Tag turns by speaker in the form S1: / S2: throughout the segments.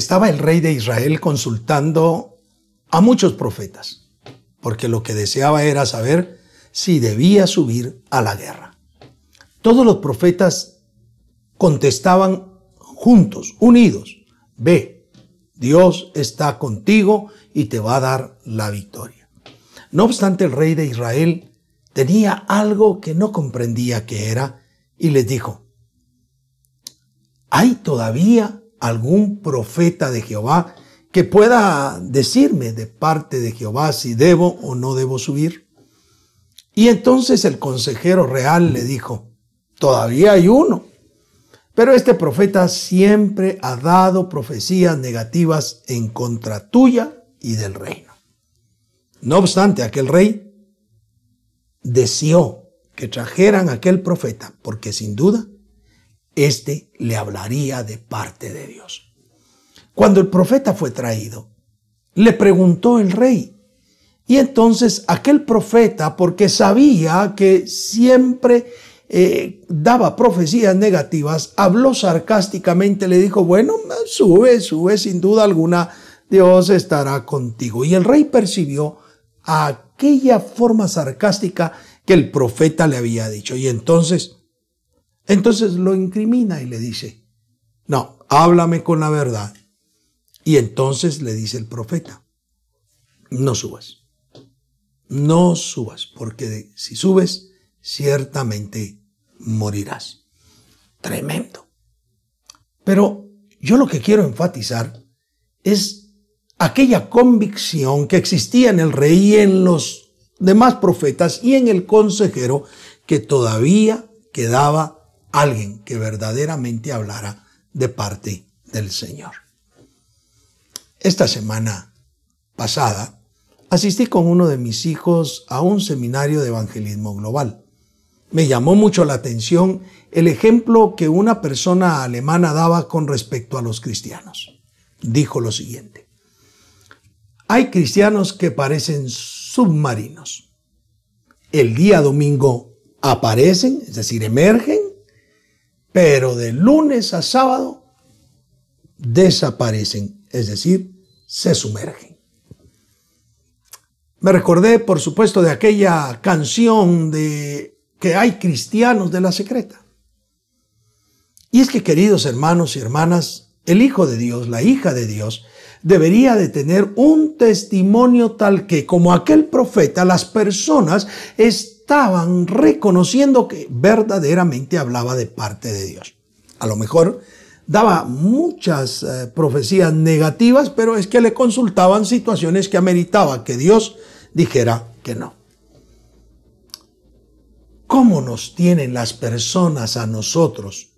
S1: estaba el rey de Israel consultando a muchos profetas, porque lo que deseaba era saber si debía subir a la guerra. Todos los profetas contestaban juntos, unidos, ve, Dios está contigo y te va a dar la victoria. No obstante, el rey de Israel tenía algo que no comprendía que era y les dijo, ¿hay todavía algún profeta de Jehová que pueda decirme de parte de Jehová si debo o no debo subir? Y entonces el consejero real le dijo, todavía hay uno, pero este profeta siempre ha dado profecías negativas en contra tuya y del reino. No obstante, aquel rey deseó que trajeran a aquel profeta, porque sin duda, éste le hablaría de parte de Dios. Cuando el profeta fue traído, le preguntó el rey, y entonces aquel profeta, porque sabía que siempre eh, daba profecías negativas, habló sarcásticamente, le dijo, bueno, sube, sube, sin duda alguna, Dios estará contigo. Y el rey percibió aquella forma sarcástica que el profeta le había dicho. Y entonces, entonces lo incrimina y le dice, no, háblame con la verdad. Y entonces le dice el profeta, no subas, no subas, porque si subes, ciertamente morirás. Tremendo. Pero yo lo que quiero enfatizar es aquella convicción que existía en el rey y en los demás profetas y en el consejero que todavía quedaba alguien que verdaderamente hablara de parte del Señor. Esta semana pasada asistí con uno de mis hijos a un seminario de evangelismo global. Me llamó mucho la atención el ejemplo que una persona alemana daba con respecto a los cristianos. Dijo lo siguiente. Hay cristianos que parecen submarinos. El día domingo aparecen, es decir, emergen, pero de lunes a sábado desaparecen, es decir, se sumergen. Me recordé, por supuesto, de aquella canción de que hay cristianos de la secreta. Y es que, queridos hermanos y hermanas, el Hijo de Dios, la hija de Dios, debería de tener un testimonio tal que, como aquel profeta, las personas estaban reconociendo que verdaderamente hablaba de parte de Dios. A lo mejor daba muchas eh, profecías negativas, pero es que le consultaban situaciones que ameritaba que Dios dijera que no. ¿Cómo nos tienen las personas a nosotros?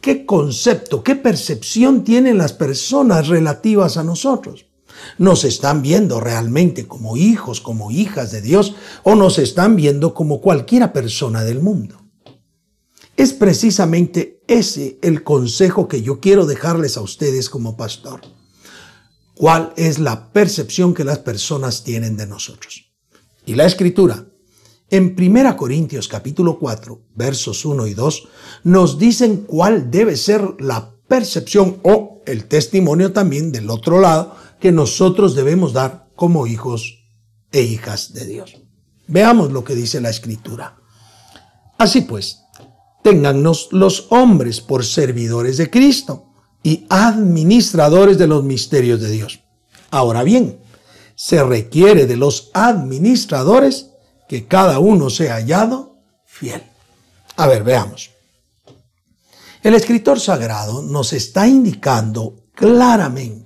S1: ¿Qué concepto, qué percepción tienen las personas relativas a nosotros? ¿Nos están viendo realmente como hijos, como hijas de Dios o nos están viendo como cualquiera persona del mundo? Es precisamente ese el consejo que yo quiero dejarles a ustedes como pastor. ¿Cuál es la percepción que las personas tienen de nosotros? Y la escritura en 1 Corintios capítulo 4, versos 1 y 2, nos dicen cuál debe ser la percepción o el testimonio también del otro lado que nosotros debemos dar como hijos e hijas de Dios. Veamos lo que dice la escritura. Así pues, téngannos los hombres por servidores de Cristo y administradores de los misterios de Dios. Ahora bien, se requiere de los administradores que cada uno sea hallado fiel. A ver, veamos. El escritor sagrado nos está indicando claramente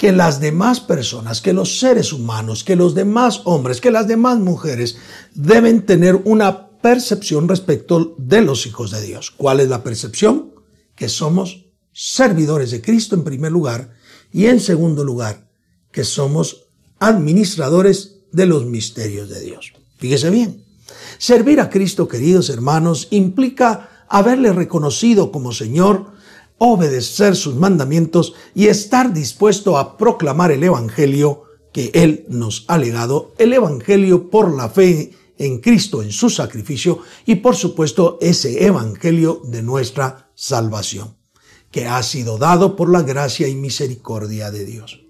S1: que las demás personas, que los seres humanos, que los demás hombres, que las demás mujeres deben tener una percepción respecto de los hijos de Dios. ¿Cuál es la percepción? Que somos servidores de Cristo en primer lugar y en segundo lugar, que somos administradores de los misterios de Dios. Fíjese bien, servir a Cristo, queridos hermanos, implica haberle reconocido como Señor, obedecer sus mandamientos y estar dispuesto a proclamar el Evangelio que Él nos ha legado, el Evangelio por la fe en Cristo, en su sacrificio y por supuesto ese Evangelio de nuestra salvación. que ha sido dado por la gracia y misericordia de Dios.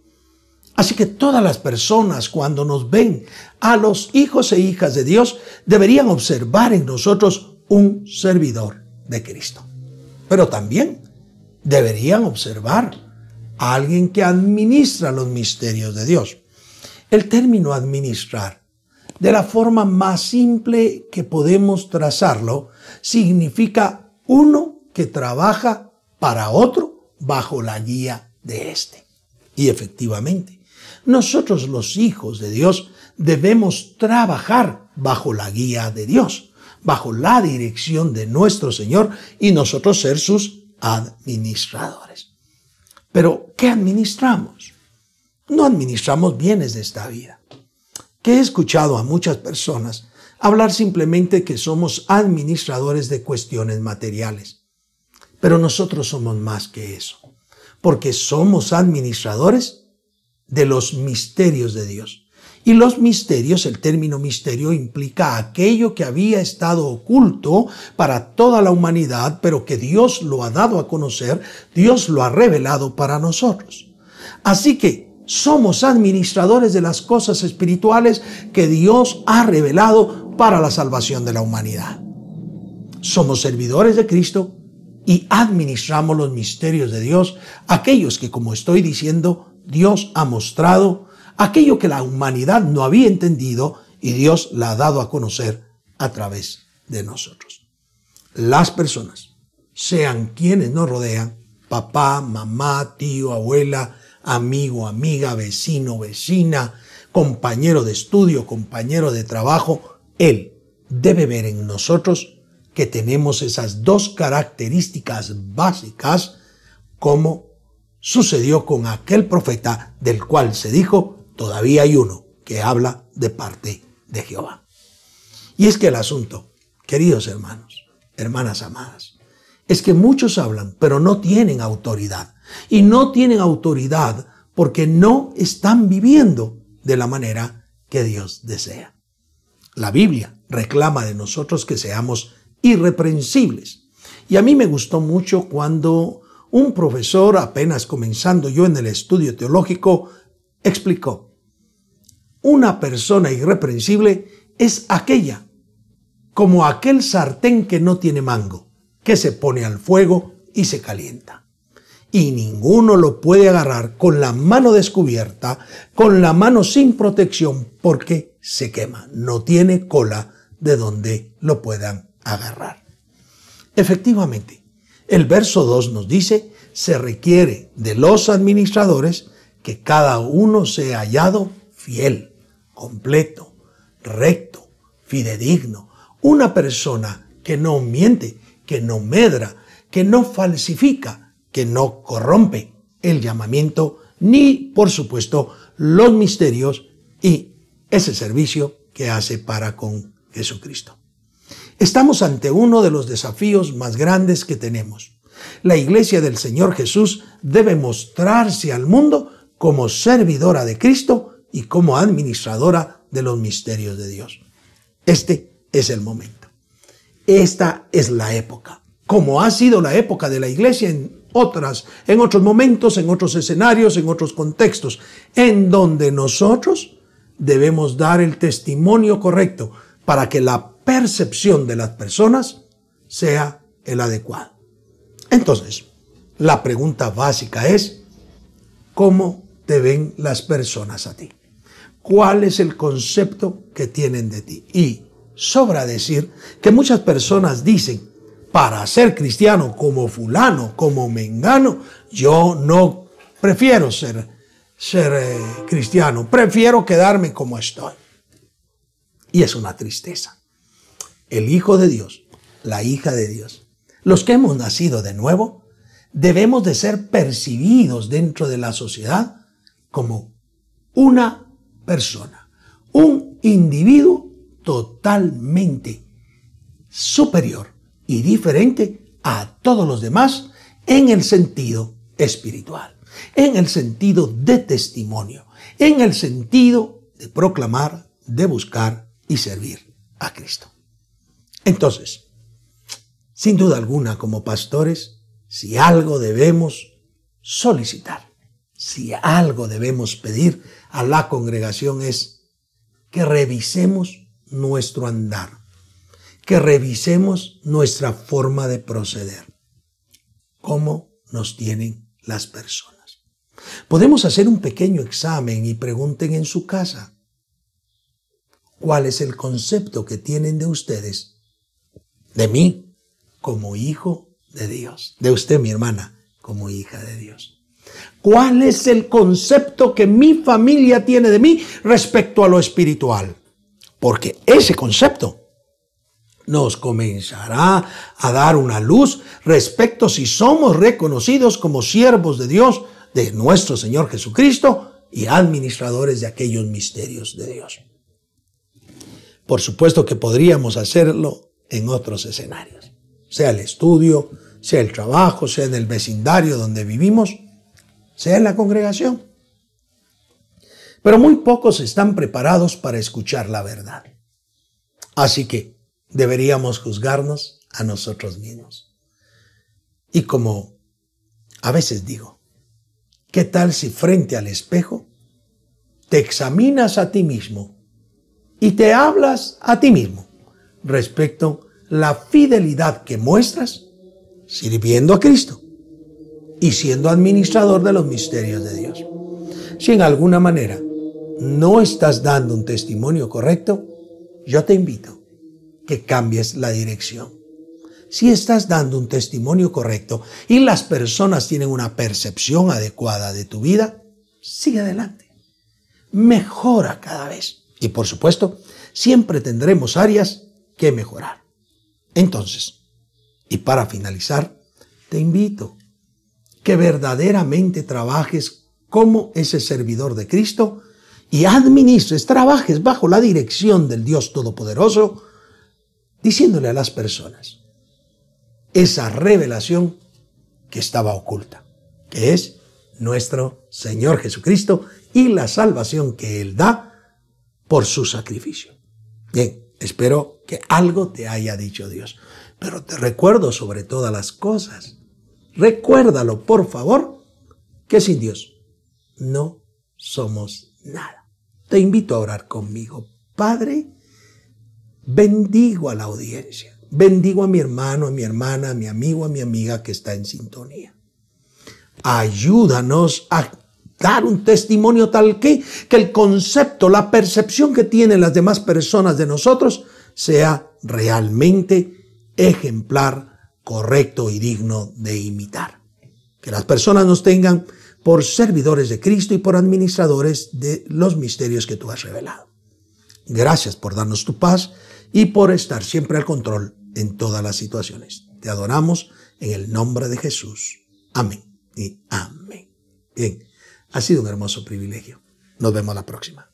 S1: Así que todas las personas cuando nos ven a los hijos e hijas de Dios deberían observar en nosotros un servidor de Cristo. Pero también deberían observar a alguien que administra los misterios de Dios. El término administrar, de la forma más simple que podemos trazarlo, significa uno que trabaja para otro bajo la guía de éste. Y efectivamente, nosotros los hijos de Dios debemos trabajar bajo la guía de Dios, bajo la dirección de nuestro Señor y nosotros ser sus administradores. Pero, ¿qué administramos? No administramos bienes de esta vida. Que he escuchado a muchas personas hablar simplemente que somos administradores de cuestiones materiales. Pero nosotros somos más que eso, porque somos administradores de los misterios de Dios. Y los misterios, el término misterio implica aquello que había estado oculto para toda la humanidad, pero que Dios lo ha dado a conocer, Dios lo ha revelado para nosotros. Así que somos administradores de las cosas espirituales que Dios ha revelado para la salvación de la humanidad. Somos servidores de Cristo y administramos los misterios de Dios, aquellos que, como estoy diciendo, Dios ha mostrado, aquello que la humanidad no había entendido y Dios la ha dado a conocer a través de nosotros. Las personas, sean quienes nos rodean, papá, mamá, tío, abuela, amigo, amiga, vecino, vecina, compañero de estudio, compañero de trabajo, Él debe ver en nosotros que tenemos esas dos características básicas como sucedió con aquel profeta del cual se dijo, todavía hay uno que habla de parte de Jehová. Y es que el asunto, queridos hermanos, hermanas amadas, es que muchos hablan, pero no tienen autoridad. Y no tienen autoridad porque no están viviendo de la manera que Dios desea. La Biblia reclama de nosotros que seamos irreprensibles. Y a mí me gustó mucho cuando un profesor, apenas comenzando yo en el estudio teológico, explicó, una persona irreprensible es aquella, como aquel sartén que no tiene mango, que se pone al fuego y se calienta. Y ninguno lo puede agarrar con la mano descubierta, con la mano sin protección, porque se quema, no tiene cola de donde lo puedan agarrar. Efectivamente, el verso 2 nos dice, se requiere de los administradores que cada uno sea hallado fiel, completo, recto, fidedigno, una persona que no miente, que no medra, que no falsifica, que no corrompe el llamamiento, ni, por supuesto, los misterios y ese servicio que hace para con Jesucristo. Estamos ante uno de los desafíos más grandes que tenemos. La iglesia del Señor Jesús debe mostrarse al mundo como servidora de Cristo y como administradora de los misterios de Dios. Este es el momento. Esta es la época. Como ha sido la época de la iglesia en otras, en otros momentos, en otros escenarios, en otros contextos, en donde nosotros debemos dar el testimonio correcto para que la percepción de las personas sea el adecuado. Entonces, la pregunta básica es, ¿cómo te ven las personas a ti? ¿Cuál es el concepto que tienen de ti? Y sobra decir que muchas personas dicen, para ser cristiano como fulano, como mengano, yo no prefiero ser, ser eh, cristiano, prefiero quedarme como estoy. Y es una tristeza el Hijo de Dios, la hija de Dios, los que hemos nacido de nuevo, debemos de ser percibidos dentro de la sociedad como una persona, un individuo totalmente superior y diferente a todos los demás en el sentido espiritual, en el sentido de testimonio, en el sentido de proclamar, de buscar y servir a Cristo. Entonces, sin duda alguna, como pastores, si algo debemos solicitar, si algo debemos pedir a la congregación es que revisemos nuestro andar, que revisemos nuestra forma de proceder, cómo nos tienen las personas. Podemos hacer un pequeño examen y pregunten en su casa, ¿cuál es el concepto que tienen de ustedes, de mí, como hijo de Dios, de usted, mi hermana, como hija de Dios? ¿Cuál es el concepto que mi familia tiene de mí respecto a lo espiritual? Porque ese concepto nos comenzará a dar una luz respecto si somos reconocidos como siervos de Dios, de nuestro Señor Jesucristo y administradores de aquellos misterios de Dios. Por supuesto que podríamos hacerlo en otros escenarios, sea el estudio, sea el trabajo, sea en el vecindario donde vivimos, sea en la congregación. Pero muy pocos están preparados para escuchar la verdad. Así que deberíamos juzgarnos a nosotros mismos. Y como a veces digo, ¿qué tal si frente al espejo te examinas a ti mismo y te hablas a ti mismo respecto la fidelidad que muestras sirviendo a Cristo y siendo administrador de los misterios de Dios. Si en alguna manera no estás dando un testimonio correcto, yo te invito que cambies la dirección. Si estás dando un testimonio correcto y las personas tienen una percepción adecuada de tu vida, sigue adelante. Mejora cada vez. Y por supuesto, siempre tendremos áreas que mejorar. Entonces, y para finalizar, te invito que verdaderamente trabajes como ese servidor de Cristo y administres, trabajes bajo la dirección del Dios Todopoderoso, diciéndole a las personas esa revelación que estaba oculta, que es nuestro Señor Jesucristo y la salvación que Él da por su sacrificio. Bien, espero que algo te haya dicho Dios, pero te recuerdo sobre todas las cosas Recuérdalo, por favor, que sin Dios no somos nada. Te invito a orar conmigo. Padre, bendigo a la audiencia. Bendigo a mi hermano, a mi hermana, a mi amigo, a mi amiga que está en sintonía. Ayúdanos a dar un testimonio tal que, que el concepto, la percepción que tienen las demás personas de nosotros sea realmente ejemplar correcto y digno de imitar. Que las personas nos tengan por servidores de Cristo y por administradores de los misterios que tú has revelado. Gracias por darnos tu paz y por estar siempre al control en todas las situaciones. Te adoramos en el nombre de Jesús. Amén y amén. Bien, ha sido un hermoso privilegio. Nos vemos la próxima.